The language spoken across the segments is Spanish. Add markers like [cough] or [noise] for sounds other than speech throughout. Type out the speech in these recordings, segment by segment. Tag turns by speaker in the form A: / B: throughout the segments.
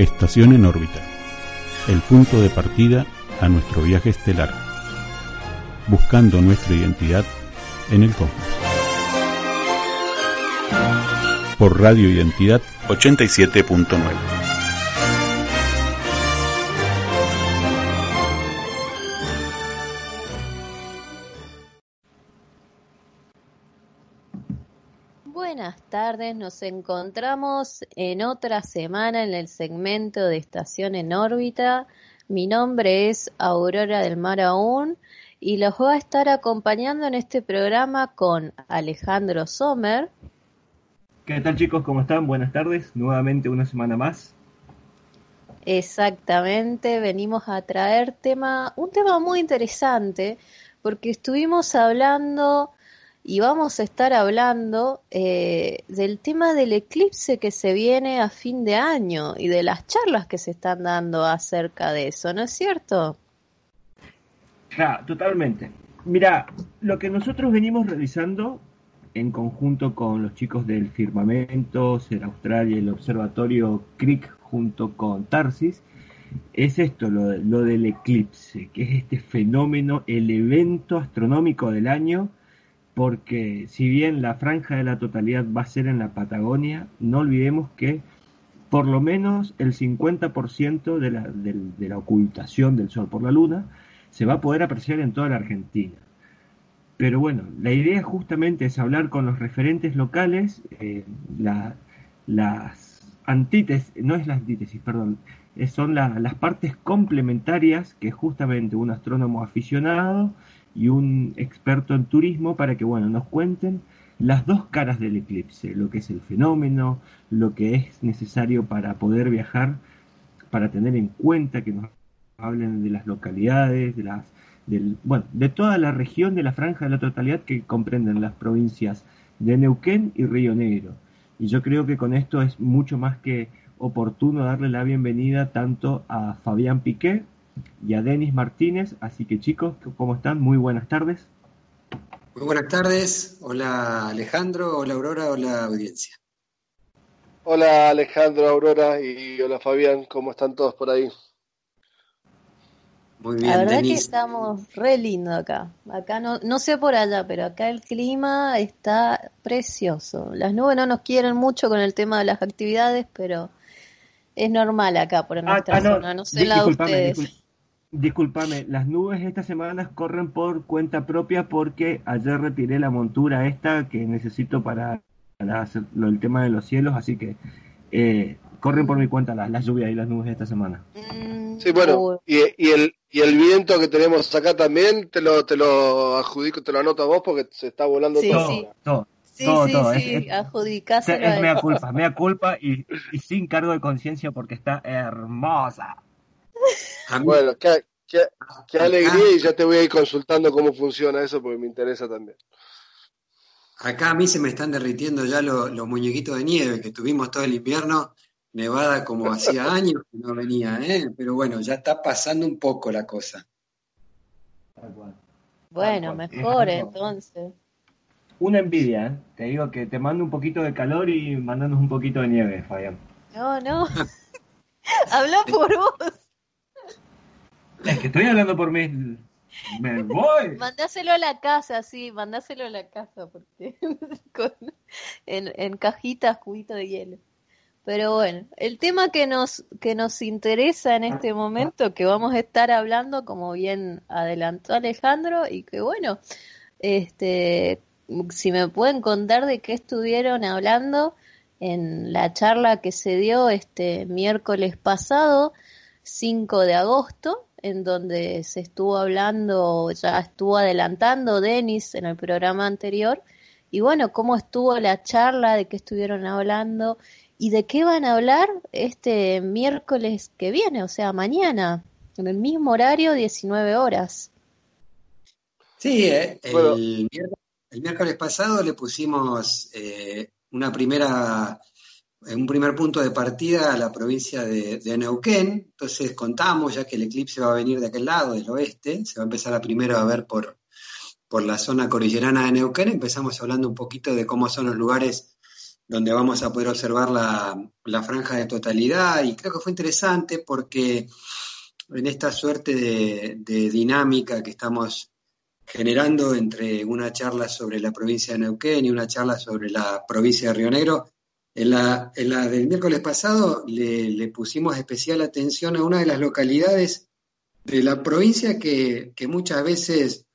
A: Estación en órbita. El punto de partida a nuestro viaje estelar. Buscando nuestra identidad en el cosmos. Por Radio Identidad 87.9.
B: Buenas tardes, nos encontramos en otra semana en el segmento de Estación en órbita. Mi nombre es Aurora del Mar Aún y los voy a estar acompañando en este programa con Alejandro Sommer.
C: ¿Qué tal chicos? ¿Cómo están? Buenas tardes. Nuevamente una semana más.
B: Exactamente, venimos a traer tema, un tema muy interesante porque estuvimos hablando y vamos a estar hablando eh, del tema del eclipse que se viene a fin de año y de las charlas que se están dando acerca de eso, ¿no es cierto?
C: Ja, totalmente. Mira, lo que nosotros venimos realizando en conjunto con los chicos del Firmamento, Ser Australia el Observatorio CRIC junto con Tarsis, es esto, lo, lo del eclipse, que es este fenómeno, el evento astronómico del año porque si bien la franja de la totalidad va a ser en la Patagonia, no olvidemos que por lo menos el 50% de la, de, la ocultación del Sol por la Luna se va a poder apreciar en toda la Argentina. Pero bueno, la idea justamente es hablar con los referentes locales, eh, la, las antítesis, no es la antítesis, perdón, son la, las partes complementarias que justamente un astrónomo aficionado y un experto en turismo para que bueno nos cuenten las dos caras del eclipse, lo que es el fenómeno, lo que es necesario para poder viajar, para tener en cuenta que nos hablen de las localidades, de las del, bueno, de toda la región de la franja de la totalidad que comprenden las provincias de Neuquén y Río Negro. Y yo creo que con esto es mucho más que oportuno darle la bienvenida tanto a Fabián Piqué y a Denis Martínez. Así que chicos, ¿cómo están? Muy buenas tardes.
D: Muy buenas tardes. Hola Alejandro, hola Aurora, hola audiencia.
E: Hola Alejandro, Aurora y hola Fabián, ¿cómo están todos por ahí?
D: Muy bien,
B: La verdad
D: Denis.
B: que estamos re lindo acá. Acá no, no sé por allá, pero acá el clima está precioso. Las nubes no nos quieren mucho con el tema de las actividades, pero es normal acá por nuestra
C: ah, no,
B: zona. No sé la de ustedes.
C: Disculpame, las nubes estas semanas corren por cuenta propia porque ayer retiré la montura esta que necesito para, para hacer lo, el tema de los cielos, así que eh, corren por mi cuenta las, las lluvias y las nubes esta semana.
B: Mm,
E: Sí, bueno, y, y el, y el viento que tenemos acá también te lo, te lo adjudico, te lo anoto a vos porque se está volando
B: Sí,
E: todo.
B: sí.
C: Todo,
B: sí,
C: todo,
B: sí,
C: todo,
B: sí,
C: es- es- es mea culpa, mea [laughs] culpa y, y sin cargo de conciencia porque está hermosa.
D: Mí-
E: Bueno, qué, qué, qué
D: acá-
E: alegría y ya te voy a ir consultando cómo funciona eso porque me interesa también.
D: Acá a mí se me están derritiendo ya lo- los muñequitos de nieve que tuvimos todo el invierno, nevada como hacía [laughs] años que no venía, ¿eh? Pero bueno, ya está pasando un poco la cosa.
B: Bueno,
C: Tal cual,
B: mejor entonces.
C: Una envidia, ¿eh? te digo que te mando un poquito de calor y mandanos un poquito de nieve, Fabián.
B: No, no. [laughs] Habla por vos.
C: Es que estoy hablando por mí. Me voy. [laughs]
B: Mandáselo a la casa, sí, mandáselo a la casa, porque [laughs] con- en, en cajitas, cubito de hielo. Pero bueno, el tema que nos, que nos interesa en este momento, que vamos a estar hablando, como bien adelantó Alejandro, y que bueno, este, si me pueden contar de qué estuvieron hablando en la charla que se dio este miércoles pasado, 5 de agosto, en donde se estuvo hablando, ya estuvo adelantando Denis en el programa anterior, y bueno, cómo estuvo la charla, de qué estuvieron hablando y de qué van a hablar este miércoles que viene, o sea, mañana, en el mismo horario, 19 horas.
D: Sí, eh, el, miércoles, pasado le pusimos eh, una primera, un primer punto de partida a la provincia de, Neuquén. Entonces contamos, ya que el eclipse va a venir de aquel lado, del oeste, se va a empezar a primero a ver por, por la zona cordillerana de Neuquén. Empezamos hablando un poquito de cómo son los lugares donde vamos a poder observar la, la franja de totalidad y creo que fue interesante porque en esta suerte de dinámica que estamos generando entre una charla sobre la provincia de Neuquén y una charla sobre la provincia de Río Negro. En la, en la del miércoles pasado le, pusimos especial atención a una de las localidades de la provincia que, que muchas veces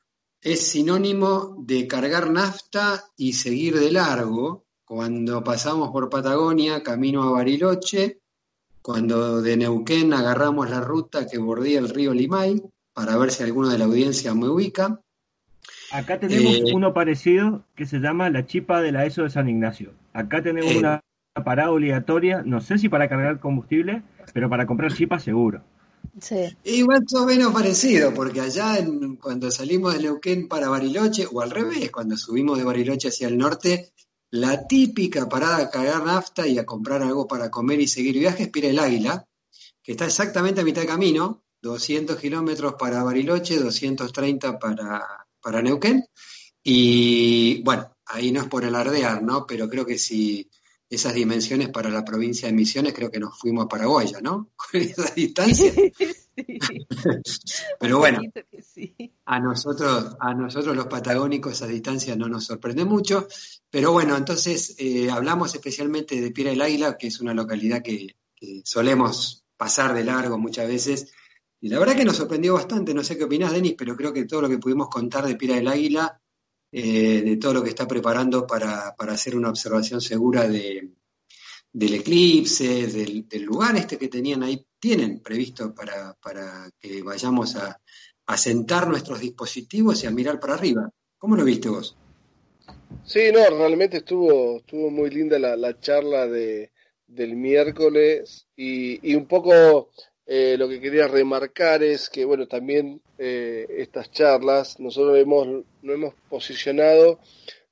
D: es sinónimo de cargar nafta y seguir de largo. Cuando pasamos por Patagonia, camino a Bariloche, cuando de Neuquén agarramos la ruta que bordea el río Limay, para ver si alguno de la audiencia me ubica,
C: Acá tenemos eh, uno parecido que se llama la chipa de la ESO de San Ignacio. Acá tenemos eh. una parada obligatoria, no sé si para cargar combustible, pero para comprar chipa seguro.
D: Sí. Igual más o menos parecido, porque allá cuando salimos de Neuquén para Bariloche, o al revés, cuando subimos de Bariloche hacia el norte, la típica parada a cargar nafta y a comprar algo para comer y seguir viajes, Pira el Águila, que está exactamente a mitad de camino, 200 kilómetros para Bariloche, 230 para para Neuquén. Y bueno, ahí no es por alardear, ¿no? Pero creo que si esas dimensiones para la provincia de Misiones, creo que nos fuimos a Paraguay, ¿no? [laughs] Con esa distancia. [laughs] [laughs] Pero bueno, a nosotros, a nosotros los patagónicos esa distancia no nos sorprende mucho. Pero bueno, entonces eh, hablamos especialmente de Piedra del Águila, que es una localidad que solemos pasar de largo muchas veces y la verdad que nos sorprendió bastante, no sé qué opinás, Denis, pero creo que todo lo que pudimos contar de Pira del Águila, eh, de todo lo que está preparando para, hacer una observación segura de, del eclipse, del, lugar este que tenían ahí, tienen previsto para, que vayamos a, sentar nuestros dispositivos y a mirar para arriba. ¿Cómo lo viste vos?
E: Sí, no, realmente estuvo, estuvo muy linda la, charla de, del miércoles y un poco eh, lo que quería remarcar es que, bueno, también eh, estas charlas nosotros hemos, hemos posicionado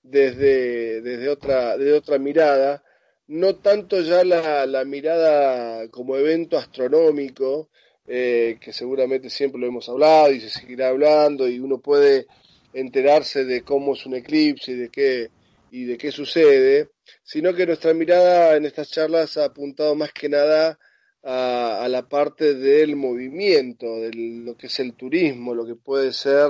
E: desde, desde, otra, desde otra mirada, no tanto ya la, la mirada como evento astronómico, eh, que seguramente siempre lo hemos hablado y se seguirá hablando y uno puede enterarse de cómo es un eclipse y de qué, y de qué sucede, sino que nuestra mirada en estas charlas ha apuntado más que nada a, la parte del movimiento, de lo que es el turismo, lo que puede ser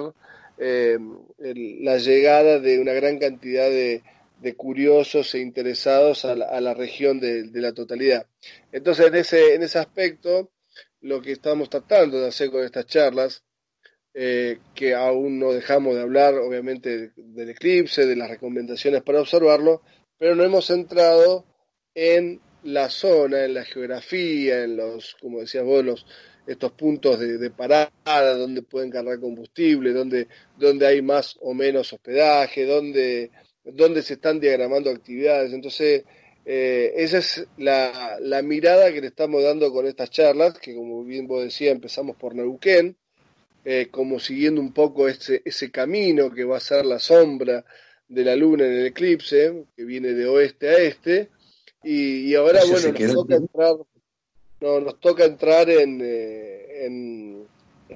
E: eh, la llegada de una gran cantidad de, curiosos e interesados a la, región de, la totalidad. Entonces, en ese, en ese aspecto, lo que estamos tratando de hacer con estas charlas, eh, que aún no dejamos de hablar, obviamente, del eclipse, de las recomendaciones para observarlo, pero no hemos entrado en la zona, en la geografía, en los, como decías vos, los, estos puntos de, parada, donde pueden cargar combustible, donde, donde hay más o menos hospedaje, donde, donde se están diagramando actividades. Entonces, eh, esa es la, mirada que le estamos dando con estas charlas, que como bien vos decías, empezamos por Neuquén, eh, como siguiendo un poco ese, ese camino que va a ser la sombra de la luna en el eclipse, que viene de oeste a este, y, ahora, bueno, nos toca, entrar, no, nos toca entrar en, eh,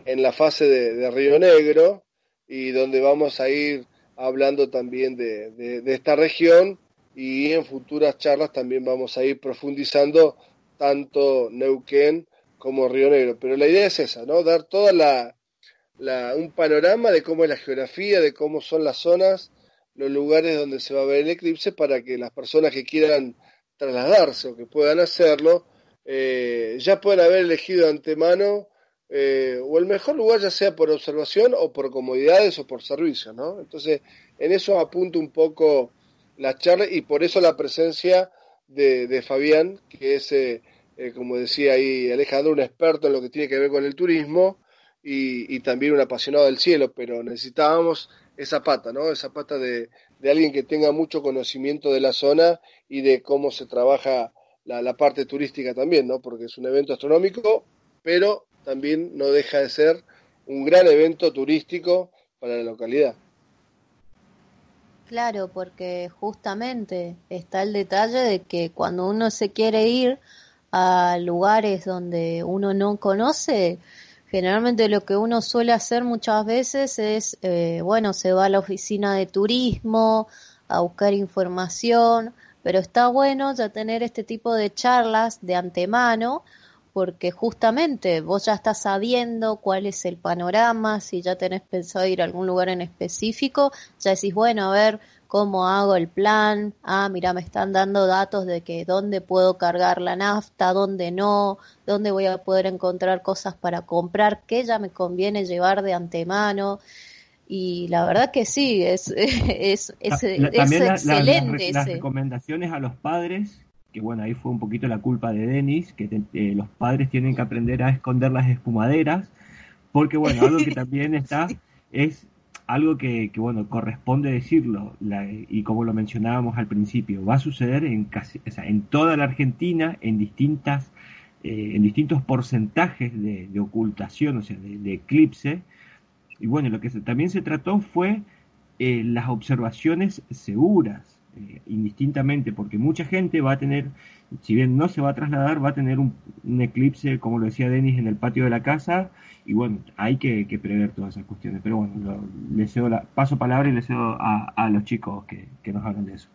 E: en, la fase de, Río Negro y donde vamos a ir hablando también de, de, esta región y en futuras charlas también vamos a ir profundizando tanto Neuquén como Río Negro. Pero la idea es esa, ¿no? Dar toda la, la, un panorama de cómo es la geografía, de cómo son las zonas, los lugares donde se va a ver el eclipse para que las personas que quieran trasladarse o que puedan hacerlo, eh, ya pueden haber elegido de antemano eh, o el mejor lugar ya sea por observación o por comodidades o por servicios, ¿no? Entonces, en eso apunto un poco la charla y por eso la presencia de, Fabián, que es eh, eh, como decía ahí Alejandro, un experto en lo que tiene que ver con el turismo y, también un apasionado del cielo, pero necesitábamos esa pata, ¿no? Esa pata de, alguien que tenga mucho conocimiento de la zona y de cómo se trabaja la parte turística también, ¿no? Porque es un evento astronómico, pero también no deja de ser un gran evento turístico para la localidad.
B: Claro, porque justamente está el detalle de que cuando uno se quiere ir a lugares donde uno no conoce, generalmente lo que uno suele hacer muchas veces es, eh, bueno, se va a la oficina de turismo a buscar información, pero está bueno ya tener este tipo de charlas de antemano porque justamente vos ya estás sabiendo cuál es el panorama, si ya tenés pensado ir a algún lugar en específico, ya decís, bueno, a ver cómo hago el plan, ah, mira, me están dando datos de que dónde puedo cargar la nafta, dónde no, dónde voy a poder encontrar cosas para comprar, qué ya me conviene llevar de antemano. Y la verdad que sí, es, [laughs] es, es, excelente.
C: las recomendaciones a los padres que bueno, ahí fue un poquito la culpa de Denis, que eh, los padres tienen que aprender a esconder las espumaderas, porque bueno, algo que [laughs] también está es algo que, bueno, corresponde decirlo, y como lo mencionábamos al principio, va a suceder en casi, o sea, en toda la Argentina, en distintas, eh, en distintos porcentajes de, ocultación, o sea, de, eclipse, y bueno, lo que también se trató fue eh, las observaciones seguras, eh, indistintamente, porque mucha gente va a tener, si bien no se va a trasladar, va a tener un, eclipse, como lo decía Denis, en el patio de la casa, y bueno, hay que, prever todas esas cuestiones. Pero bueno, le cedo la, paso palabra y le cedo a, los chicos que, nos hablan de eso.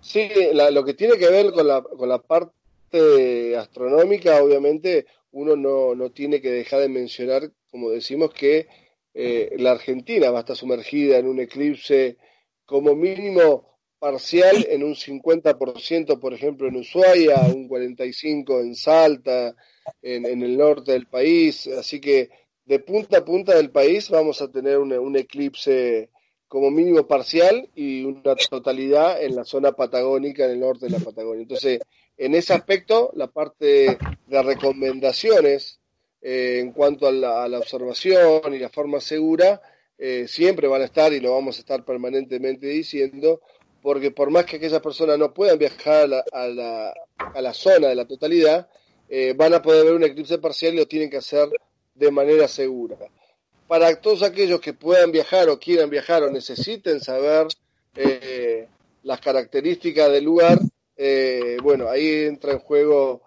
E: Sí, lo que tiene que ver con la, con la parte astronómica, obviamente, uno no, no tiene que dejar de mencionar, como decimos, que eh, la Argentina va a estar sumergida en un eclipse como mínimo parcial en un 50%, por ejemplo, en Ushuaia, un 45% en Salta, en, el norte del país. Así que de punta a punta del país vamos a tener un, eclipse como mínimo parcial y una totalidad en la zona patagónica, en el norte de la Patagonia. Entonces, en ese aspecto, la parte de recomendaciones eh, en cuanto a la, observación y la forma segura, eh, siempre van a estar y lo vamos a estar permanentemente diciendo, porque por más que aquellas personas no puedan viajar a la, zona de la totalidad, eh, van a poder ver un eclipse parcial y lo tienen que hacer de manera segura. Para todos aquellos que puedan viajar o quieran viajar o necesiten saber eh, las características del lugar, eh, bueno, ahí entra en juego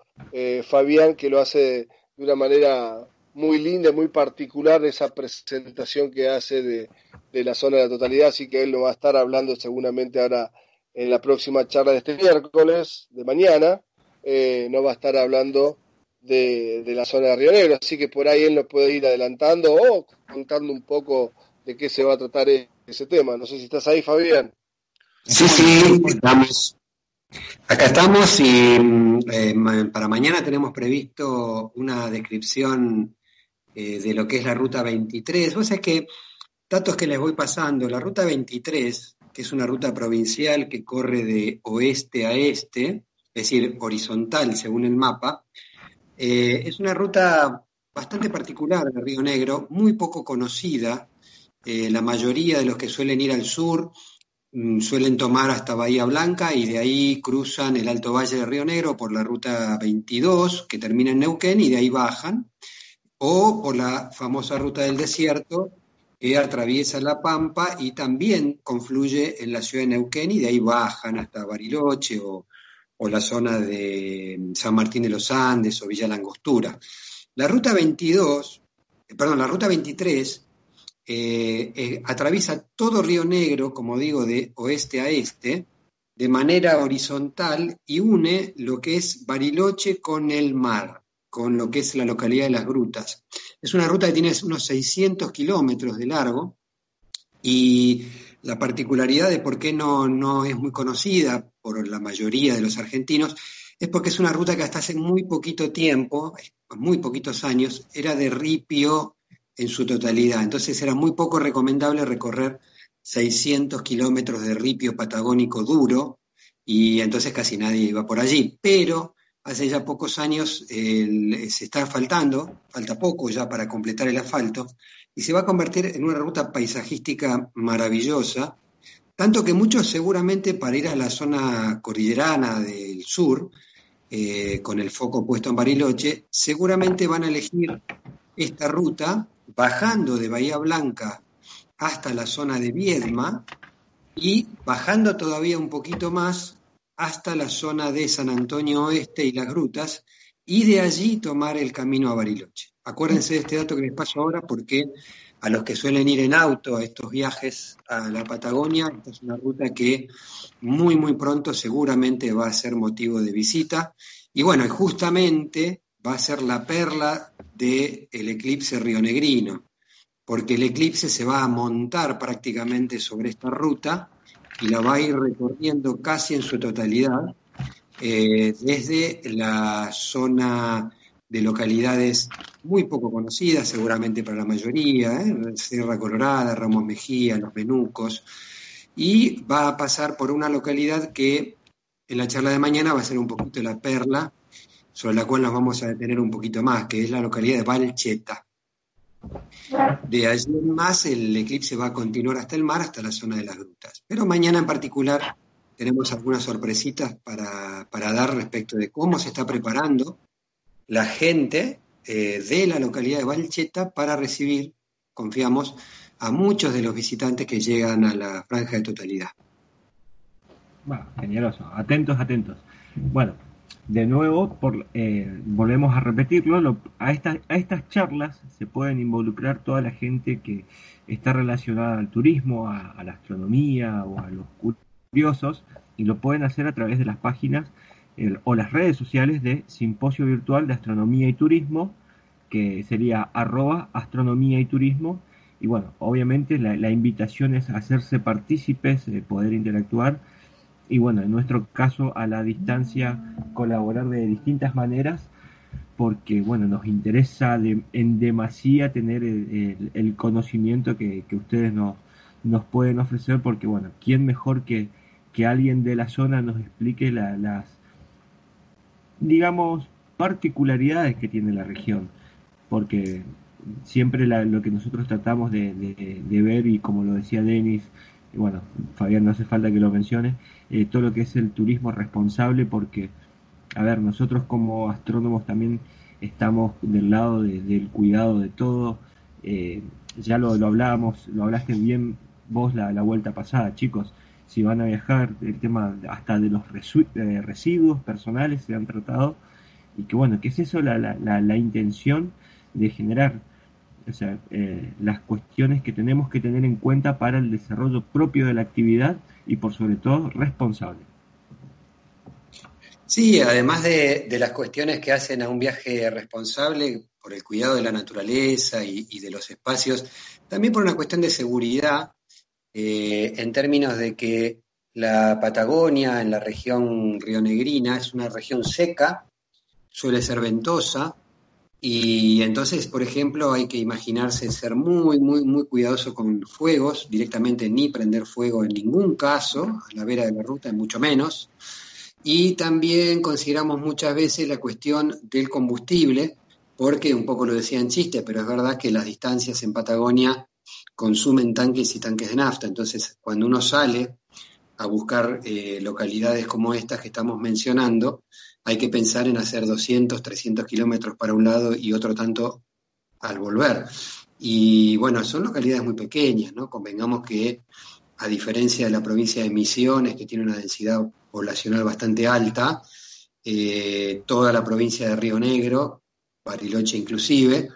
E: Fabián que lo hace de una manera muy linda, muy particular esa presentación que hace de, la zona de la totalidad, así que él lo va a estar hablando seguramente ahora en la próxima charla de este miércoles, de mañana, eh, no va a estar hablando de, la zona de Río Negro, así que por ahí él nos puede ir adelantando o contando un poco de qué se va a tratar ese tema. No sé si estás ahí, Fabián.
D: Sí, sí, estamos. Acá estamos y mm, eh, para mañana tenemos previsto una descripción eh, de lo que es la ruta 23. Vos sabés que, datos que les voy pasando, la ruta 23, que es una ruta provincial que corre de oeste a este, es decir, horizontal según el mapa, eh, es una ruta bastante particular de Río Negro, muy poco conocida. Eh, la mayoría de los que suelen ir al sur mm, suelen tomar hasta Bahía Blanca y de ahí cruzan el Alto Valle de Río Negro por la ruta 22 que termina en Neuquén y de ahí bajan o por la famosa ruta del desierto que atraviesa la Pampa y también confluye en la ciudad de Neuquén y de ahí bajan hasta Bariloche o, la zona de San Martín de los Andes o Villa Langostura. La ruta 22, eh, perdón, la ruta 23 eh, eh, atraviesa todo Río Negro, como digo, de oeste a este, de manera horizontal y une lo que es Bariloche con el mar con lo que es la localidad de Las Grutas. Es una ruta que tiene unos 600 kilómetros de largo y la particularidad de por qué no, no es muy conocida por la mayoría de los argentinos es porque es una ruta que hasta hace muy poquito tiempo, muy poquitos años, era de ripio en su totalidad. Entonces era muy poco recomendable recorrer 600 kilómetros de ripio patagónico duro y entonces casi nadie iba por allí. Pero hace ya pocos años se está asfaltando, falta poco ya para completar el asfalto, y se va a convertir en una ruta paisajística maravillosa, tanto que muchos seguramente para ir a la zona cordillerana del sur, eh, con el foco puesto en Bariloche, seguramente van a elegir esta ruta bajando de Bahía Blanca hasta la zona de Viedma y bajando todavía un poquito más hasta la zona de San Antonio Oeste y las grutas y de allí tomar el camino a Bariloche. Acuérdense de este dato que les paso ahora porque a los que suelen ir en auto a estos viajes a la Patagonia, esta es una ruta que muy, muy pronto seguramente va a ser motivo de visita. Y bueno, justamente va a ser la perla del el eclipse rionegrino, porque el eclipse se va a montar prácticamente sobre esta ruta y la va a ir recorriendo casi en su totalidad, eh, desde la zona de localidades muy poco conocidas, seguramente para la mayoría, ¿eh? Sierra Colorada, Ramos Mejía, Los Menucos, y va a pasar por una localidad que en la charla de mañana va a ser un poquito la perla, sobre la cual nos vamos a detener un poquito más, que es la localidad de Valcheta. De allí en más el eclipse va a continuar hasta el mar, hasta la zona de las grutas. Pero mañana en particular tenemos algunas sorpresitas para, para dar respecto de cómo se está preparando la gente eh, de la localidad de Valcheta para recibir, confiamos, a muchos de los visitantes que llegan a la franja de totalidad.
C: Bueno, generoso, atentos, atentos. Bueno, de nuevo, por, eh, volvemos a repetirlo, a, estas a estas charlas se pueden involucrar toda la gente que está relacionada al turismo, a, la astronomía o a los curiosos, y lo pueden hacer a través de las páginas o las redes sociales de Simposio Virtual de Astronomía y Turismo, que sería arroba astronomía y turismo. Y bueno, obviamente la, invitación es hacerse partícipes, eh, poder interactuar y bueno, en nuestro caso a la distancia colaborar de distintas maneras porque bueno, nos interesa en demasía tener el, conocimiento que, ustedes nos, nos pueden ofrecer porque bueno, ¿quién mejor que, que alguien de la zona nos explique las, digamos, particularidades que tiene la región? Porque siempre lo que nosotros tratamos de, de ver y como lo decía Denis, bueno, Fabián no hace falta que lo mencione, eh, todo lo que es el turismo responsable, porque, a ver, nosotros como astrónomos también estamos del lado del cuidado de todo. Eh, ya lo, lo, hablábamos, lo hablaste bien vos la, la, vuelta pasada, chicos. Si van a viajar, el tema hasta de los eh, residuos personales se han tratado. Y que bueno, que es eso la, la, la intención de generar o sea, eh, las cuestiones que tenemos que tener en cuenta para el desarrollo propio de la actividad y por sobre todo responsable.
D: Sí, además de, las cuestiones que hacen a un viaje responsable por el cuidado de la naturaleza y, de los espacios, también por una cuestión de seguridad, eh, en términos de que la Patagonia, en la región rionegrina, es una región seca, suele ser ventosa, y entonces, por ejemplo, hay que imaginarse ser muy, muy, muy cuidadoso con fuegos, directamente ni prender fuego en ningún caso, a la vera de la ruta, mucho menos. Y también consideramos muchas veces la cuestión del combustible, porque un poco lo decía en chiste, pero es verdad que las distancias en Patagonia consumen tanques y tanques de nafta. Entonces, cuando uno sale a buscar eh, localidades como estas que estamos mencionando, hay que pensar en hacer 200, 300 kilómetros para un lado y otro tanto al volver. Y bueno, son localidades muy pequeñas, ¿no? Convengamos que, a diferencia de la provincia de Misiones, que tiene una densidad poblacional bastante alta, eh, toda la provincia de Río Negro, Bariloche inclusive,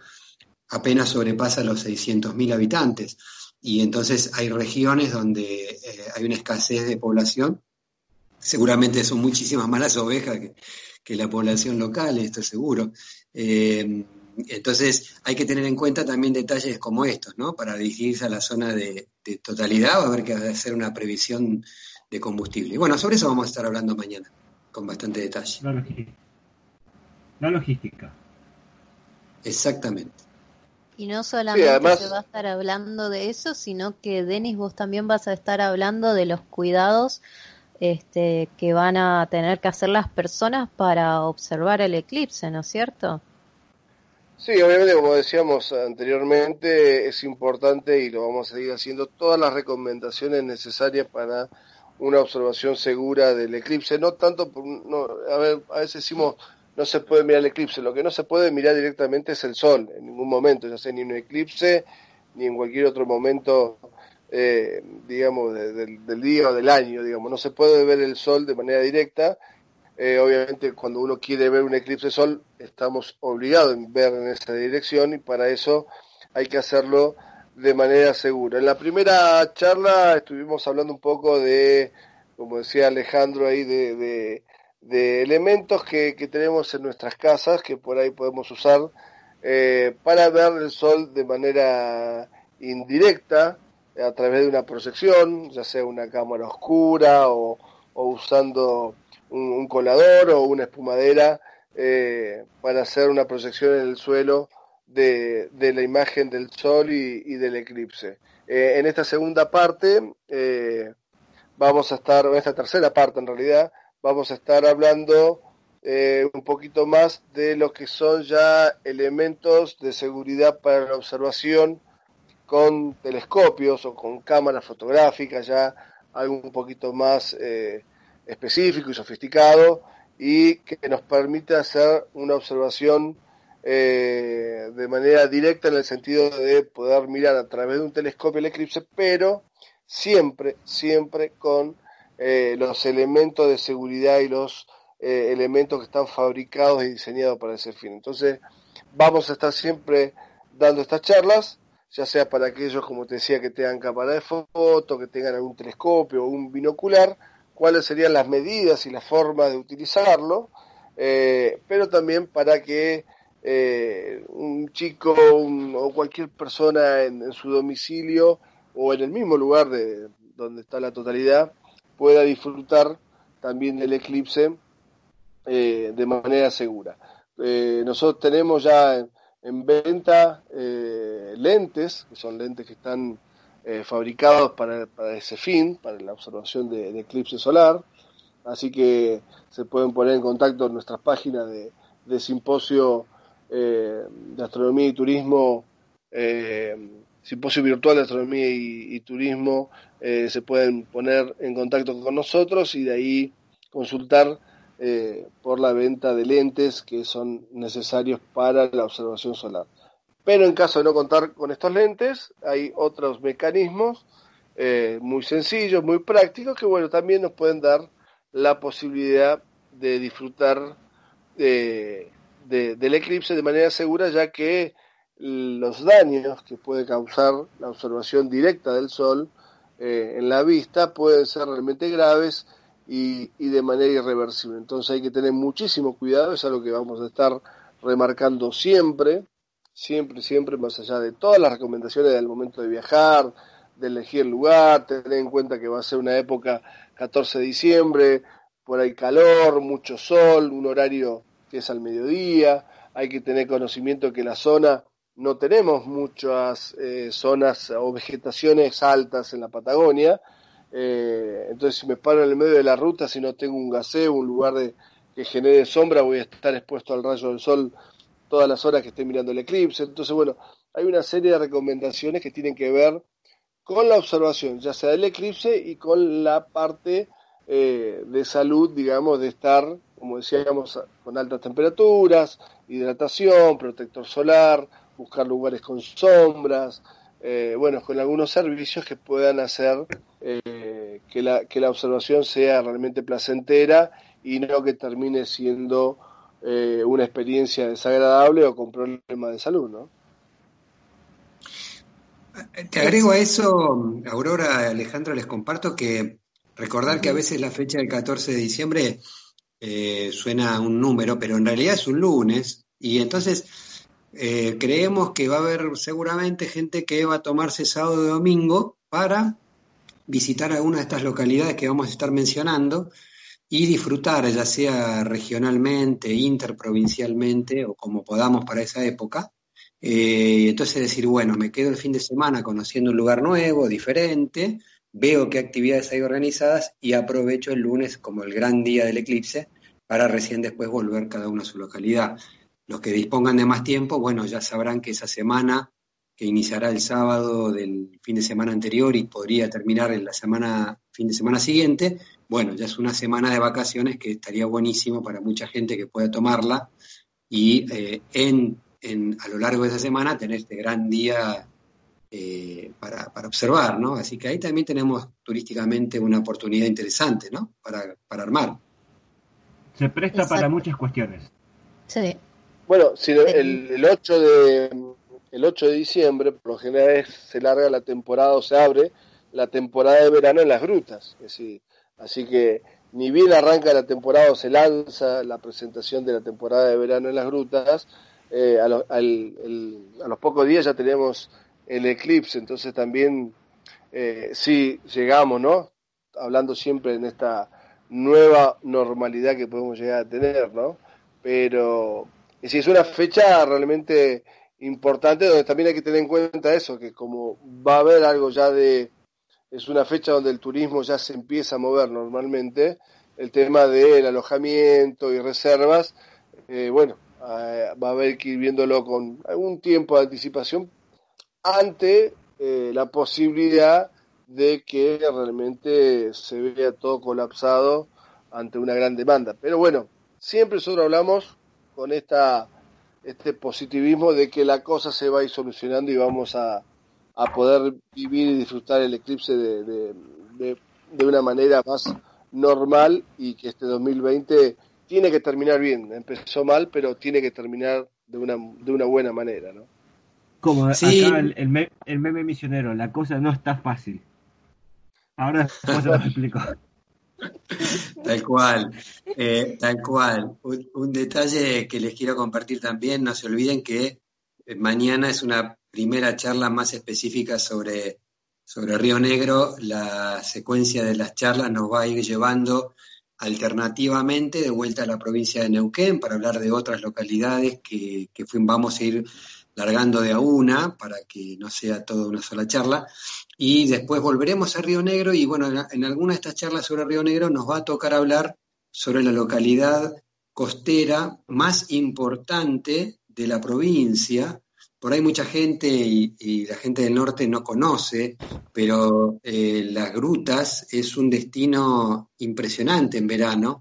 D: apenas sobrepasa los 600.000 habitantes. Y entonces hay regiones donde eh, hay una escasez de población seguramente son muchísimas más las ovejas que, la población local, esto es seguro. Eh, entonces hay que tener en cuenta también detalles como estos, ¿no? Para dirigirse a la zona de, totalidad va a haber que hacer una previsión de combustible. bueno, sobre eso vamos a estar hablando mañana, con bastante detalle.
C: La logística. La logística.
D: Exactamente.
B: Y no solamente se va a estar hablando de eso, sino que Denis, vos también vas a estar hablando de los cuidados este, que van a tener que hacer las personas para observar el eclipse, ¿no es cierto?
E: Sí, obviamente, como decíamos anteriormente, es importante y lo vamos a seguir haciendo todas las recomendaciones necesarias para una observación segura del eclipse. No tanto, por, no, a, ver, a veces decimos no se puede mirar el eclipse, lo que no se puede mirar directamente es el sol, en ningún momento, ya sea ni en un eclipse ni en cualquier otro momento, eh, digamos, del día o del año, digamos, no se puede ver el sol de manera directa. Eh, obviamente cuando uno quiere ver un eclipse de sol estamos obligados a ver en esa dirección y para eso hay que hacerlo de manera segura. En la primera charla estuvimos hablando un poco de, como decía Alejandro ahí, de, de, elementos que, que, tenemos en nuestras casas que por ahí podemos usar eh, para ver el sol de manera indirecta a través de una proyección, ya sea una cámara oscura o, usando un, colador o una espumadera eh, para hacer una proyección en el suelo de, la imagen del sol y, del eclipse. Eh, en esta segunda parte eh, vamos a estar, en esta tercera parte en realidad, vamos a estar hablando un poquito más de lo que son ya elementos de seguridad para la observación con telescopios o con cámaras fotográficas, ya algo un poquito más específico y sofisticado y que nos permite hacer una observación eh, de manera directa en el sentido de poder mirar a través de un telescopio el eclipse, pero siempre, siempre con eh, los elementos de seguridad y los eh, elementos que están fabricados y diseñados para ese fin. Entonces, vamos a estar siempre dando estas charlas, ya sea para aquellos, como te decía, que tengan cámara de foto, que tengan algún telescopio o un binocular, cuáles serían las medidas y la forma de utilizarlo, eh, pero también para que eh, un chico o cualquier persona en, su domicilio o en el mismo lugar de donde está la totalidad pueda disfrutar también del eclipse eh, de manera segura. nosotros tenemos ya en venta lentes, que son lentes que están eh, fabricados para, ese fin, para la observación de, eclipse solar. Así que se pueden poner en contacto en nuestras páginas de, simposio eh, de astronomía y turismo, eh, simposio virtual de astronomía y, turismo, se pueden poner en contacto con nosotros y de ahí consultar por la venta de lentes que son necesarios para la observación solar. Pero en caso de no contar con estos lentes, hay otros mecanismos eh, muy sencillos, muy prácticos, que bueno, también nos pueden dar la posibilidad de disfrutar del eclipse de manera segura, ya que los daños que puede causar la observación directa del Sol eh, en la vista pueden ser realmente graves y, y, de manera irreversible. Entonces hay que tener muchísimo cuidado, es algo que vamos a estar remarcando siempre siempre, siempre, más allá de todas las recomendaciones del momento de viajar, de elegir el lugar, tener en cuenta que va a ser una época 14 de diciembre, por ahí calor, mucho sol, un horario que es al mediodía, hay que tener conocimiento que la zona no tenemos muchas eh, zonas o vegetaciones altas en la Patagonia, eh, entonces si me paro en el medio de la ruta, si no tengo un gaseo, un lugar de, que genere sombra, voy a estar expuesto al rayo del sol todas las horas que esté mirando el eclipse. Entonces, bueno, hay una serie de recomendaciones que tienen que ver con la observación, ya sea del eclipse y con la parte eh, de salud, digamos, de estar, como decíamos, con altas temperaturas, hidratación, protector solar, buscar lugares con sombras, eh, bueno, con algunos servicios que puedan hacer eh, que, la, que la observación sea realmente placentera y no que termine siendo eh, una experiencia desagradable o con problemas de salud, ¿no?
D: Te agrego a eso, Aurora, Alejandro, les comparto que recordar que a veces la fecha del 14 de diciembre eh, suena un número, pero en realidad es un lunes, y entonces eh, creemos que va a haber seguramente gente que va a tomarse sábado y domingo para visitar alguna de estas localidades que vamos a estar mencionando y disfrutar, ya sea regionalmente, interprovincialmente o como podamos para esa época. Eh, entonces decir, bueno, me quedo el fin de semana conociendo un lugar nuevo, diferente, veo qué actividades hay organizadas y aprovecho el lunes como el gran día del eclipse para recién después volver cada uno a su localidad. Los que dispongan de más tiempo, bueno, ya sabrán que esa semana, que iniciará el sábado del fin de semana anterior y podría terminar en la semana, fin de semana siguiente, bueno, ya es una semana de vacaciones que estaría buenísimo para mucha gente que pueda tomarla y eh, en, en, a lo largo de esa semana tener este gran día eh, para, para, observar, ¿no? Así que ahí también tenemos turísticamente una oportunidad interesante, ¿no? Para, para armar.
C: Se presta Exacto. para muchas cuestiones.
B: Sí.
E: Bueno, si el, el, 8 de, el 8 de diciembre, por lo general es, se larga la temporada o se abre la temporada de verano en las grutas. Es decir, así que ni bien arranca la temporada o se lanza la presentación de la temporada de verano en las grutas, eh, a, lo, al, a, los pocos días ya tenemos el eclipse, entonces también eh, sí llegamos, ¿no? Hablando siempre en esta nueva normalidad que podemos llegar a tener, ¿no? Pero si es una fecha realmente importante donde también hay que tener en cuenta eso, que como va a haber algo ya de, es una fecha donde el turismo ya se empieza a mover normalmente, el tema del alojamiento y reservas, eh, bueno, eh, va a haber que ir viéndolo con algún tiempo de anticipación ante eh, la posibilidad de que realmente se vea todo colapsado ante una gran demanda. Pero bueno, siempre nosotros hablamos con esta, este positivismo de que la cosa se va a ir solucionando y vamos a, a poder vivir y disfrutar el eclipse de, de, de, de, una manera más normal y que este 2020 tiene que terminar bien. Empezó mal, pero tiene que terminar de una, de una buena manera, ¿no?
C: Como sí. acá el, el, meme, el, meme misionero, la cosa no está fácil. Ahora se lo [laughs] explico.
D: Tal cual, eh, tal cual. Un, detalle que les quiero compartir también, no se olviden que mañana es una primera charla más específica sobre, sobre Río Negro. La secuencia de las charlas nos va a ir llevando alternativamente de vuelta a la provincia de Neuquén para hablar de otras localidades que, que vamos a ir largando de a una para que no sea toda una sola charla. Y después volveremos a Río Negro y bueno, en, alguna de estas charlas sobre Río Negro nos va a tocar hablar sobre la localidad costera más importante de la provincia. Por ahí mucha gente y, y la gente del norte no conoce, pero eh, las grutas es un destino impresionante en verano.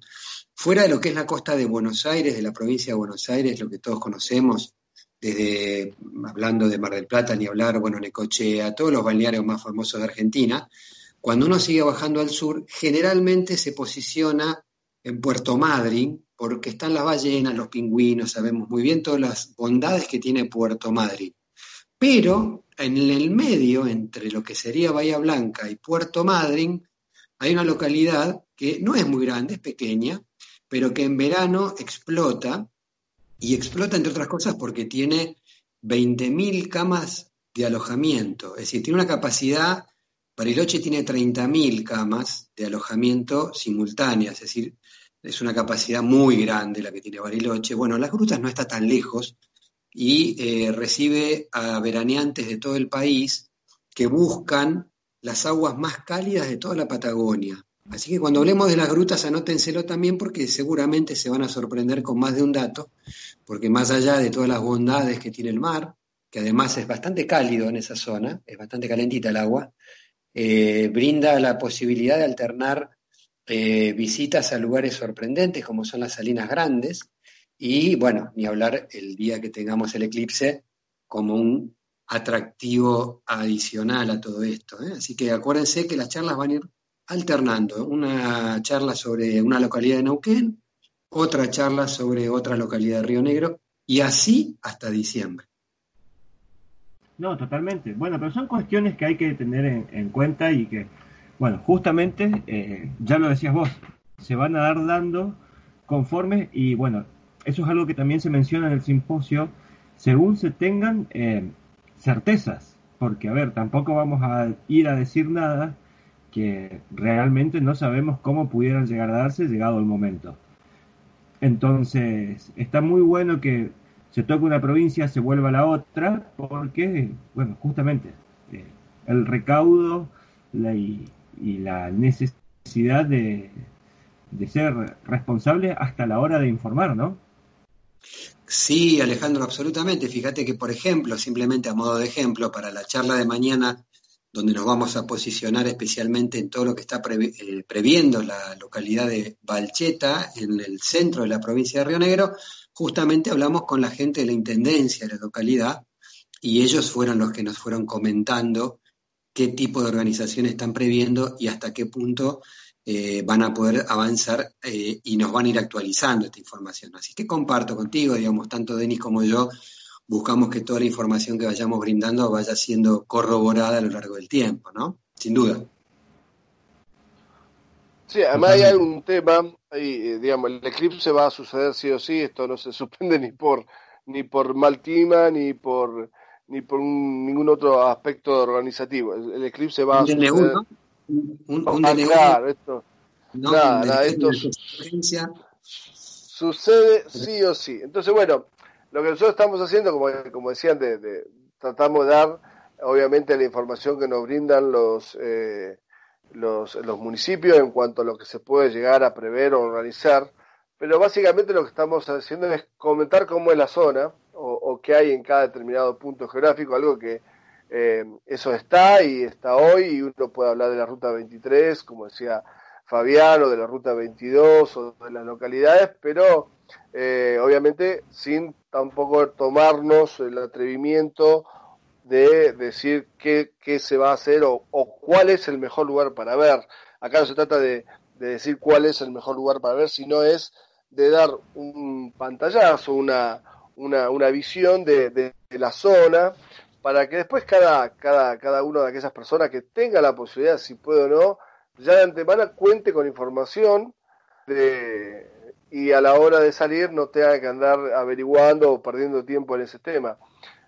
D: Fuera de lo que es la costa de Buenos Aires, de la provincia de Buenos Aires, lo que todos conocemos, desde hablando de Mar del Plata, ni hablar, bueno, Necochea, todos los balnearios más famosos de Argentina, cuando uno sigue bajando al sur, generalmente se posiciona en Puerto Madryn, porque están las ballenas, los pingüinos, sabemos muy bien todas las bondades que tiene Puerto Madryn. Pero en el medio, entre lo que sería Bahía Blanca y Puerto Madryn, hay una localidad que no es muy grande, es pequeña, pero que en verano explota y explota, entre otras cosas, porque tiene 20.000 camas de alojamiento. Es decir, tiene una capacidad, Bariloche tiene 30.000 camas de alojamiento simultáneas. Es decir, es una capacidad muy grande la que tiene Bariloche. Bueno, las grutas no está tan lejos y eh, recibe a veraneantes de todo el país que buscan las aguas más cálidas de toda la Patagonia. Así que cuando hablemos de las grutas, anótenselo también porque seguramente se van a sorprender con más de un dato, porque más allá de todas las bondades que tiene el mar, que además es bastante cálido en esa zona, es bastante calentita el agua, eh, brinda la posibilidad de alternar eh, visitas a lugares sorprendentes como son las Salinas Grandes y bueno, ni hablar el día que tengamos el eclipse como un atractivo adicional a todo esto. ¿eh? Así que acuérdense que las charlas van a ir alternando una charla sobre una localidad de Neuquén, otra charla sobre otra localidad de Río Negro, y así hasta diciembre.
C: No, totalmente. Bueno, pero son cuestiones que hay que tener en, en cuenta y que, bueno, justamente, eh, ya lo decías vos, se van a dar dando conforme y bueno, eso es algo que también se menciona en el simposio, según se tengan eh, certezas, porque a ver, tampoco vamos a ir a decir nada que realmente no sabemos cómo pudieran llegar a darse llegado el momento. Entonces, está muy bueno que se toque una provincia, se vuelva a la otra, porque, bueno, justamente, eh, el recaudo y, y la necesidad de, de ser responsable hasta la hora de informar, ¿no?
D: Sí, Alejandro, absolutamente. Fíjate que, por ejemplo, simplemente a modo de ejemplo, para la charla de mañana, donde nos vamos a posicionar especialmente en todo lo que está eh, previendo la localidad de Valcheta, en el centro de la provincia de Río Negro, justamente hablamos con la gente de la Intendencia de la localidad y ellos fueron los que nos fueron comentando qué tipo de organizaciones están previendo y hasta qué punto eh, van a poder avanzar eh, y nos van a ir actualizando esta información. Así que comparto contigo, digamos, tanto Denis como yo, buscamos que toda la información que vayamos brindando vaya siendo corroborada a lo largo del tiempo, ¿no? Sin duda.
E: Sí, además hay algún tema, ahí, eh, digamos, el eclipse va a suceder sí o sí, esto no se [laughs] suspende ni por ni por mal clima, ni por ni por ningún otro aspecto organizativo. El, eclipse va a suceder un, un ah, claro, esto, nada, esto sucede sí o sí. Entonces, bueno, lo que nosotros estamos haciendo, como, decían, de, tratamos de dar, obviamente, la información que nos brindan los, eh, los, los municipios en cuanto a lo que se puede llegar a prever o organizar, pero básicamente lo que estamos haciendo es comentar cómo es la zona o, o qué hay en cada determinado punto geográfico, algo que eh, eso está y está hoy y uno puede hablar de la ruta 23, como decía Fabián, o de la ruta 22 o de las localidades, pero eh, obviamente sin tampoco tomarnos el atrevimiento de decir qué, qué se va a hacer o, cuál es el mejor lugar para ver. Acá no se trata de, decir cuál es el mejor lugar para ver, sino es de dar un pantallazo, una, una, una visión de, de la zona, para que después cada, cada, cada una de aquellas personas que tenga la posibilidad, si puede o no, ya de antemano cuente con información de, y a la hora de salir no tenga que andar averiguando o perdiendo tiempo en ese tema.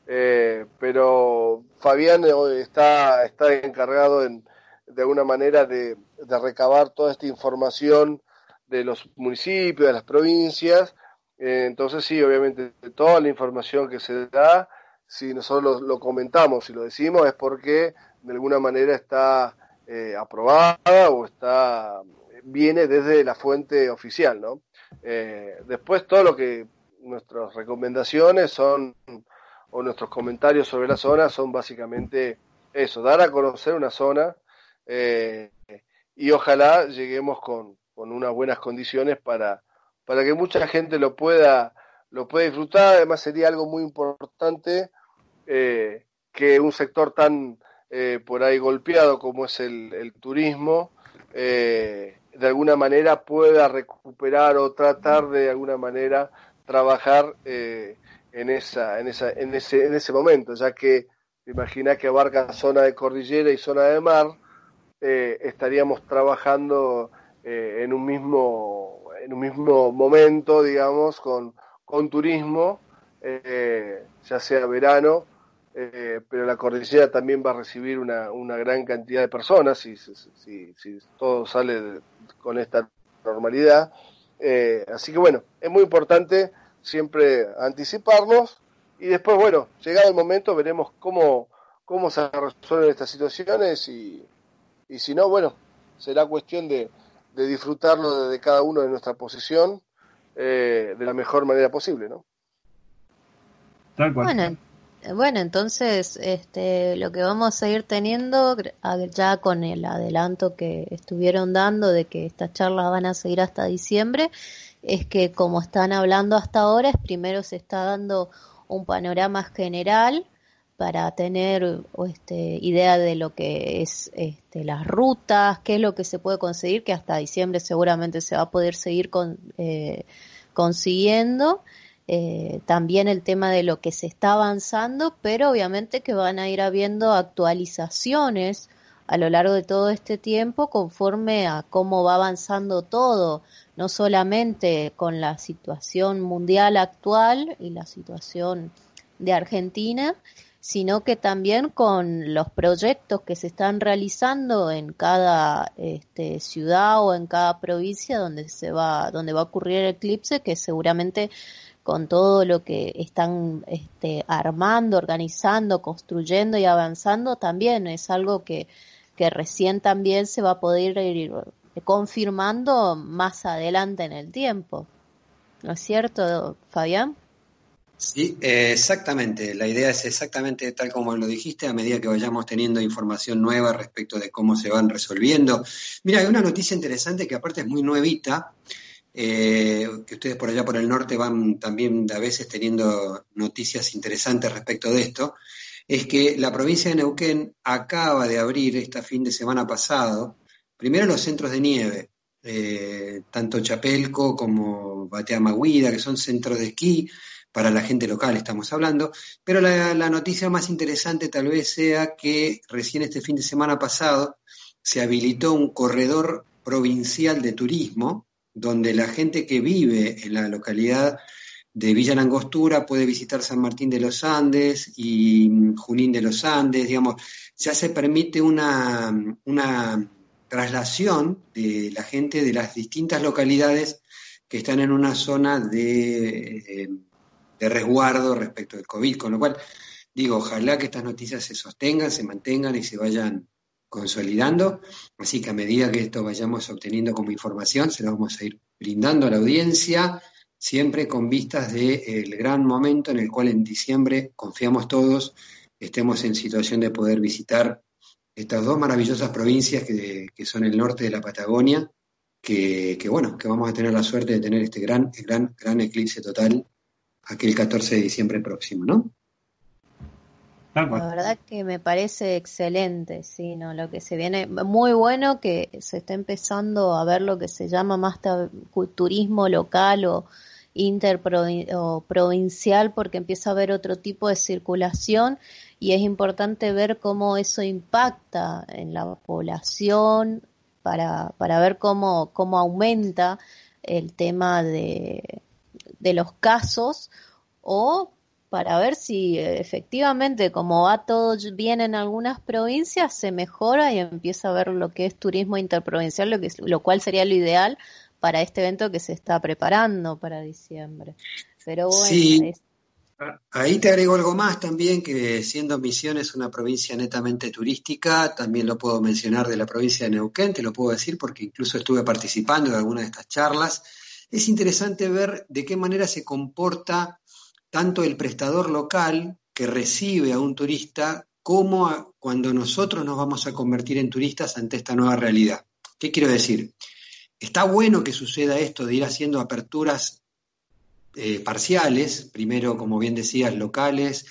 E: Eh, pero Fabián eh, está, está encargado en, de alguna manera de, recabar toda esta información de los municipios, de las provincias. Eh, entonces sí, obviamente toda la información que se da si nosotros lo, comentamos y lo decimos es porque de alguna manera está eh, aprobada o está viene desde la fuente oficial, ¿no? Eh, después todo lo que nuestras recomendaciones son o nuestros comentarios sobre la zona son básicamente eso, dar a conocer una zona eh, y ojalá lleguemos con, con unas buenas condiciones para, para que mucha gente lo pueda, lo pueda disfrutar. Además sería algo muy importante eh, que un sector tan eh, por ahí golpeado como es el, turismo, de alguna manera pueda recuperar o tratar de alguna manera trabajar en, esa, en, esa, en, ese, en ese momento, ya que imagina que abarca zona de cordillera y zona de mar, estaríamos trabajando en un mismo en un mismo momento, digamos, con, con turismo, ya sea verano eh, pero la cordillera también va a recibir una, una gran cantidad de personas si, si, si, todo sale con esta normalidad. Eh, así que bueno, es muy importante siempre anticiparnos y después, bueno, llegado el momento veremos cómo, cómo se resuelven estas situaciones y, y si no, bueno, será cuestión de, de disfrutarlo desde cada uno de nuestra posición eh, de la mejor manera posible, ¿no?
B: Tal cual. Bueno, entonces este, lo que vamos a ir teniendo ya con el adelanto que estuvieron dando de que estas charlas van a seguir hasta diciembre, es que como están hablando hasta ahora, es primero se está dando un panorama general para tener este, idea de lo que es este, las rutas, qué es lo que se puede conseguir, que hasta diciembre seguramente se va a poder seguir con, eh, consiguiendo eh, también el tema de lo que se está avanzando, pero obviamente que van a ir habiendo actualizaciones a lo largo de todo este tiempo conforme a cómo va avanzando todo, no solamente con la situación mundial actual y la situación de Argentina, sino que también con los proyectos que se están realizando en cada este, ciudad o en cada provincia donde se va, donde va a ocurrir el eclipse, que seguramente con todo lo que están este, armando, organizando, construyendo y avanzando, también es algo que, que recién también se va a poder ir confirmando más adelante en el tiempo. ¿No es cierto, Fabián?
D: Sí, exactamente. La idea es exactamente tal como lo dijiste, a medida que vayamos teniendo información nueva respecto de cómo se van resolviendo. Mira, hay una noticia interesante que aparte es muy nuevita, eh, que ustedes por allá por el norte van también a veces teniendo noticias interesantes respecto de esto, es que la provincia de Neuquén acaba de abrir este fin de semana pasado, primero los centros de nieve, eh, tanto Chapelco como Bateamaguida, que son centros de esquí, para la gente local estamos hablando, pero la, la, noticia más interesante tal vez sea que recién este fin de semana pasado se habilitó un corredor provincial de turismo donde la gente que vive en la localidad de Villa Langostura puede visitar San Martín de los Andes y Junín de los Andes, digamos, ya se permite una, una traslación de la gente de las distintas localidades que están en una zona de, eh, de resguardo respecto del COVID, con lo cual digo, ojalá que estas noticias se sostengan, se mantengan y se vayan consolidando. Así que a medida que esto vayamos obteniendo como información, se lo vamos a ir brindando a la audiencia, siempre con vistas del gran momento en el cual en diciembre, confiamos todos, estemos en situación de poder visitar estas dos maravillosas provincias que, que son el norte de la Patagonia, que, que, bueno, que vamos a tener la suerte de tener este gran, gran, gran eclipse total aquel 14 de diciembre próximo, ¿no?
B: La verdad que me parece excelente, sí, ¿no? Lo que se viene, muy bueno que se está empezando a ver lo que se llama más turismo local o interprovincial porque empieza a haber otro tipo de circulación y es importante ver cómo eso impacta en la población para, para ver cómo, cómo aumenta el tema de, de los casos o para ver si eh, efectivamente, como va todo bien en algunas provincias, se mejora y empieza a ver lo que es turismo interprovincial, lo, que, lo cual sería lo ideal para este evento que se está preparando para diciembre. Pero bueno,
D: sí. Ahí te agrego algo más también, que siendo Misiones una provincia netamente turística, también lo puedo mencionar de la provincia de Neuquén, te lo puedo decir porque incluso estuve participando en alguna de estas charlas. Es interesante ver de qué manera se comporta tanto el prestador local que recibe a un turista como cuando nosotros nos vamos a convertir en turistas ante esta nueva realidad. ¿Qué quiero decir? Está bueno que suceda esto de ir haciendo aperturas eh, parciales, primero, como bien decías, locales,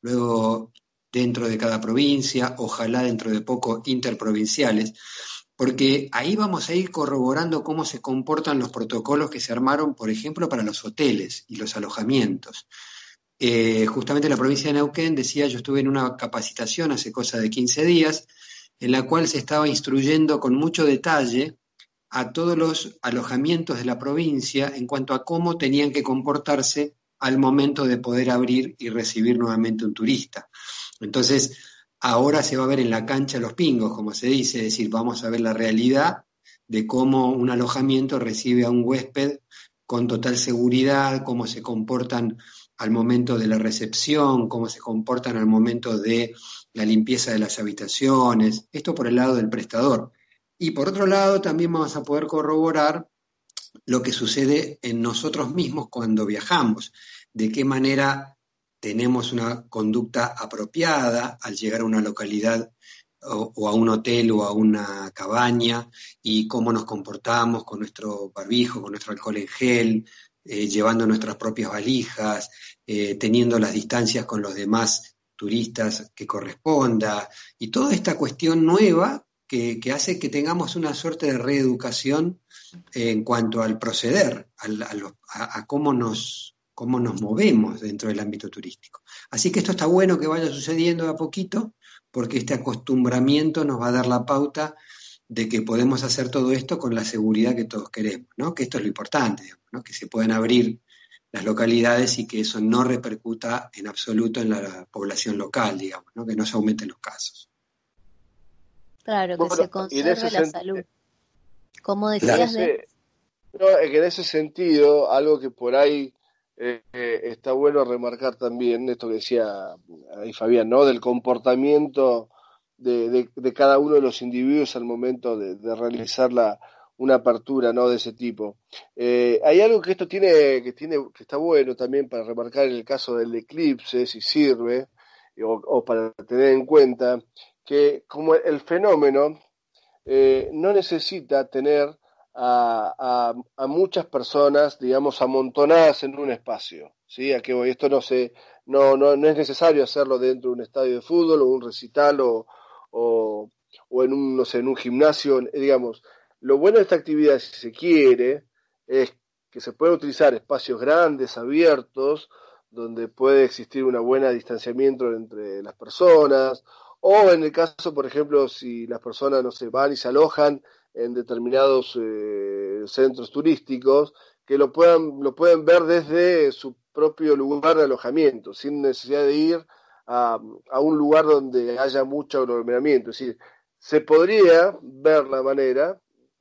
D: luego dentro de cada provincia, ojalá dentro de poco interprovinciales, porque ahí vamos a ir corroborando cómo se comportan los protocolos que se armaron, por ejemplo, para los hoteles y los alojamientos. Eh, justamente la provincia de Neuquén decía, yo estuve en una capacitación hace cosa de 15 días, en la cual se estaba instruyendo con mucho detalle a todos los alojamientos de la provincia en cuanto a cómo tenían que comportarse al momento de poder abrir y recibir nuevamente un turista. Entonces, ahora se va a ver en la cancha los pingos, como se dice, es decir, vamos a ver la realidad de cómo un alojamiento recibe a un huésped con total seguridad, cómo se comportan al momento de la recepción, cómo se comportan al momento de la limpieza de las habitaciones, esto por el lado del prestador. Y por otro lado, también vamos a poder corroborar lo que sucede en nosotros mismos cuando viajamos, de qué manera tenemos una conducta apropiada al llegar a una localidad o, a un hotel o a una cabaña y cómo nos comportamos con nuestro barbijo, con nuestro alcohol en gel, eh, llevando nuestras propias valijas, eh, teniendo las distancias con los demás turistas que corresponda, y toda esta cuestión nueva que, hace que tengamos una suerte de reeducación en cuanto al proceder, a, a cómo nos cómo nos movemos dentro del ámbito turístico. Así que esto está bueno que vaya sucediendo a poquito, porque este acostumbramiento nos va a dar la pauta de que podemos hacer todo esto con la seguridad que todos queremos, ¿no? Que esto es lo importante, ¿no? Que se puedan abrir las localidades y que eso no repercuta en absoluto en la población local, digamos, ¿no? Que no se aumenten los casos.
B: Claro, que se conserve la salud. Como decías de...
E: No, que en ese sentido, algo que por ahí eh, eh, está bueno remarcar también esto que decía ahí Fabián, ¿no? Del comportamiento de, cada uno de los individuos al momento de, realizar la, una apertura ¿no? de ese tipo. Eh, hay algo que esto tiene que, tiene, que está bueno también para remarcar en el caso del eclipse, si sirve, o, para tener en cuenta, que como el fenómeno no necesita tener a, a, muchas personas, digamos, amontonadas en un espacio. ¿sí? A que Esto no, se, no, no, no es necesario hacerlo dentro de un estadio de fútbol o un recital o, o, en, un, no sé, en un gimnasio, digamos. Lo bueno de esta actividad, si se quiere, es que se puede utilizar espacios grandes, abiertos, donde puede existir una buena distanciamiento entre las personas, o en el caso, por ejemplo, si las personas no se van y se alojan en determinados eh, centros turísticos que lo puedan, lo pueden ver desde su propio lugar de alojamiento, sin necesidad de ir a, a un lugar donde haya mucho aglomeramiento. Es decir, se podría ver la manera,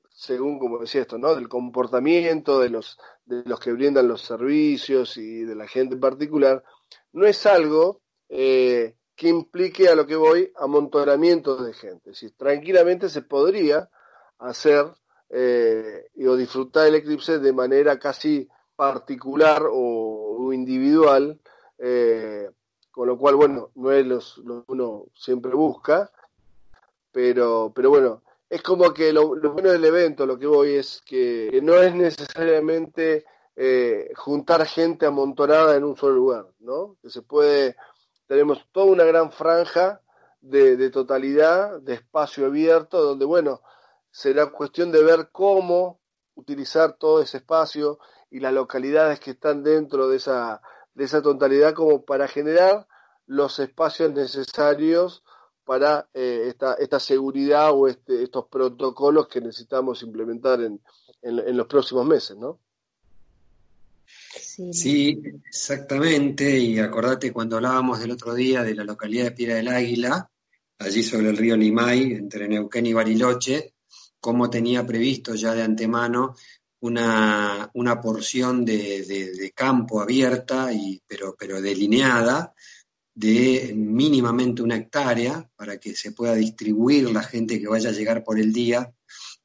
E: según como decía esto, ¿no? del comportamiento de los, de los que brindan los servicios y de la gente en particular, no es algo eh, que implique a lo que voy amontonamiento de gente. Es decir, tranquilamente se podría hacer eh, o disfrutar el eclipse de manera casi particular o, individual, eh, con lo cual, bueno, no es lo que uno siempre busca, pero, pero bueno, es como que lo, bueno del evento, lo que voy es que, no es necesariamente eh, juntar gente amontonada en un solo lugar, ¿no? Que se puede, tenemos toda una gran franja de, de totalidad, de espacio abierto, donde, bueno, será cuestión de ver cómo utilizar todo ese espacio y las localidades que están dentro de esa, de esa totalidad como para generar los espacios necesarios para eh, esta, esta seguridad o este, estos protocolos que necesitamos implementar en, en, los próximos meses, ¿no?
D: Sí. sí. exactamente. Y acordate cuando hablábamos del otro día de la localidad de Piedra del Águila, allí sobre el río Limay, entre Neuquén y Bariloche, cómo tenía previsto ya de antemano una, una porción de, campo abierta, y, pero, pero delineada, de mínimamente una hectárea para que se pueda distribuir la gente que vaya a llegar por el día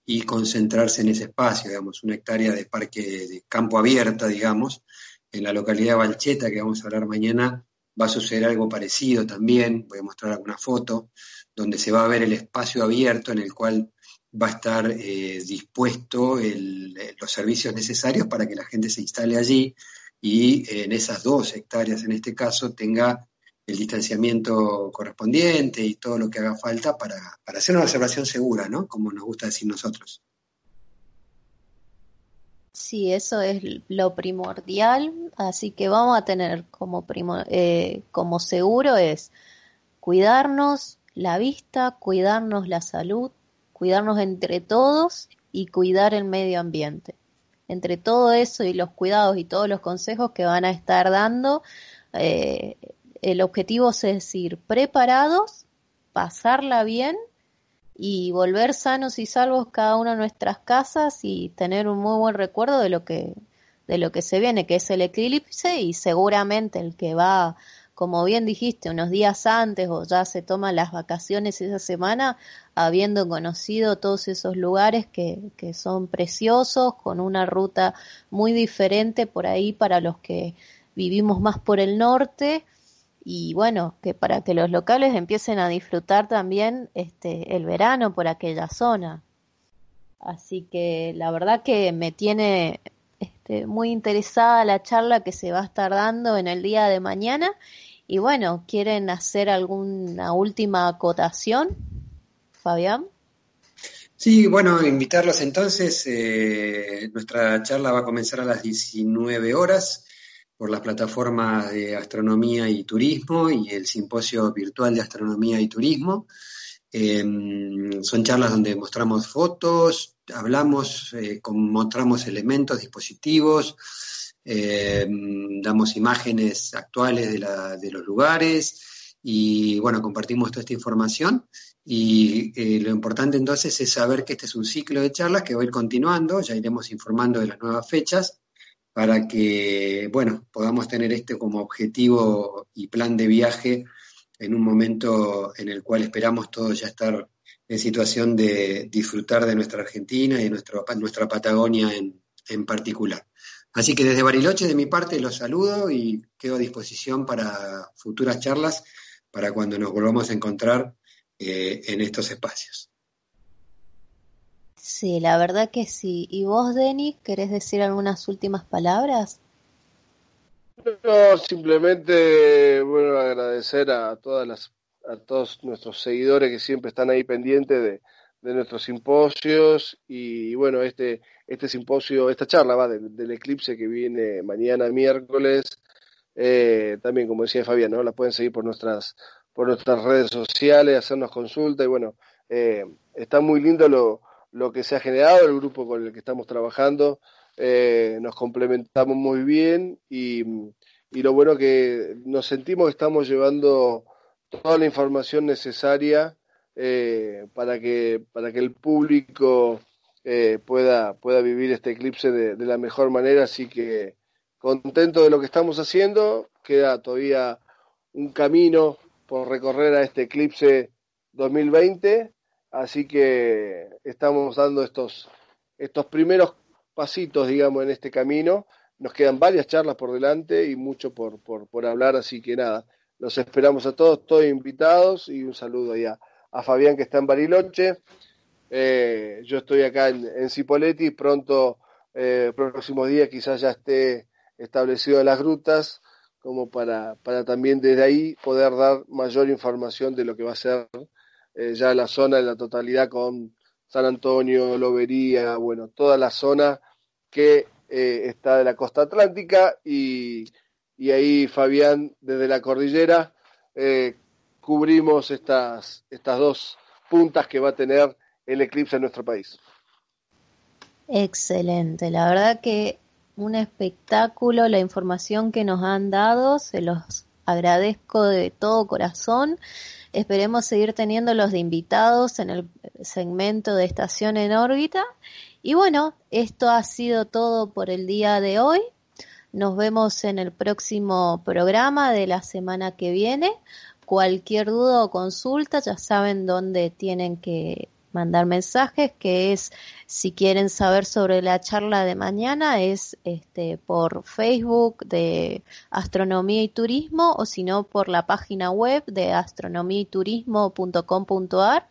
D: y concentrarse en ese espacio, digamos, una hectárea de parque de campo abierta, digamos. En la localidad de Valcheta, que vamos a hablar mañana, va a suceder algo parecido también, voy a mostrar alguna foto, donde se va a ver el espacio abierto en el cual va a estar eh, dispuesto eh, los servicios necesarios para que la gente se instale allí y en esas dos hectáreas, en este caso, tenga el distanciamiento correspondiente y todo lo que haga falta para, para hacer una observación segura, ¿no? Como nos gusta decir nosotros.
B: Sí, eso es lo primordial, así que vamos a tener como, eh, como seguro es cuidarnos la vista, cuidarnos la salud, cuidarnos entre todos y cuidar el medio ambiente. Entre todo eso y los cuidados y todos los consejos que van a estar dando, eh, el objetivo es ir preparados, pasarla bien y volver sanos y salvos cada uno a nuestras casas y tener un muy buen recuerdo de lo que de lo que se viene, que es el eclipse y seguramente el que va como bien dijiste, unos días antes o ya se toman las vacaciones esa semana, habiendo conocido todos esos lugares que, que son preciosos, con una ruta muy diferente por ahí para los que vivimos más por el norte y bueno, que para que los locales empiecen a disfrutar también este el verano por aquella zona. Así que la verdad que me tiene este, muy interesada la charla que se va a estar dando en el día de mañana y bueno, ¿quieren hacer alguna última acotación, Fabián?
D: Sí, bueno, invitarlos entonces. Eh, nuestra charla va a comenzar a las 19 horas por las plataformas de astronomía y turismo y el simposio virtual de astronomía y turismo. Em, son charlas donde mostramos fotos, hablamos, eh, mostramos elementos, dispositivos, eh, damos imágenes actuales de, los lugares y bueno, compartimos toda esta información. Y eh, lo importante entonces es saber que este es un ciclo de charlas que va a ir continuando, ya iremos informando de las nuevas fechas para que, bueno, podamos tener este como objetivo y plan de viaje en un momento en el cual esperamos todos ya estar en situación de disfrutar de nuestra Argentina y de nuestra, nuestra Patagonia en, en particular. Así que desde Bariloche, de mi parte, los saludo y quedo a disposición para futuras charlas, para cuando nos volvamos a encontrar eh, en estos espacios.
B: Sí, la verdad que sí. ¿Y vos, Denis, querés decir algunas últimas palabras?
E: No, simplemente, bueno, agradecer a todas las, a todos nuestros seguidores que siempre están ahí pendientes de, de nuestros simposios y bueno, este, este simposio, esta charla va del, eclipse que viene mañana miércoles, eh, también como decía Fabián, ¿no? la pueden seguir por nuestras, por nuestras redes sociales, hacernos consulta. Y bueno, eh, está muy lindo lo, lo que se ha generado, el grupo con el que estamos trabajando, eh, nos complementamos muy bien y, y lo bueno que nos sentimos que estamos llevando toda la información necesaria para, que, para que el público eh, pueda, pueda vivir este eclipse de, de, la mejor manera. Así que contento de lo que estamos haciendo. Queda todavía un camino por recorrer a este eclipse 2020. Así que estamos dando estos, estos primeros pasitos, digamos, en este camino. Nos quedan varias charlas por delante y mucho por, por, por hablar, así que nada, los esperamos a todos, todos invitados y un saludo ya a Fabián que está en Bariloche. Eh, yo estoy acá en, en Cipoletti, pronto, eh, próximos días quizás ya esté establecido las grutas, como para, para también desde ahí poder dar mayor información de lo que va a ser eh, ya la zona en la totalidad con San Antonio, Lobería, bueno, toda la zona que está de la costa atlántica y, y ahí Fabián desde la cordillera cubrimos estas, estas dos puntas que va a tener el eclipse en nuestro país.
B: Excelente, la verdad que un espectáculo, la información que nos han dado, se los agradezco de todo corazón. Esperemos seguir teniendo los de invitados en el segmento de Estación en órbita. Y bueno, esto ha sido todo por el día de hoy. Nos vemos en el próximo programa de la semana que viene. Cualquier duda o consulta ya saben dónde tienen que mandar mensajes, que es si quieren saber sobre la charla de mañana es este por Facebook de Astronomía y Turismo o si no por la página web de astronomiayturismo.com.ar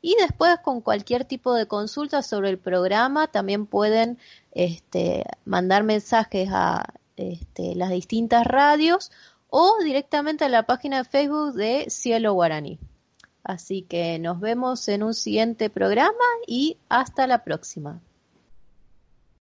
B: y después con cualquier tipo de consulta sobre el programa también pueden este, mandar mensajes a este, las distintas radios o directamente a la página de Facebook de Cielo Guaraní. Así que nos vemos en un siguiente programa y hasta la próxima.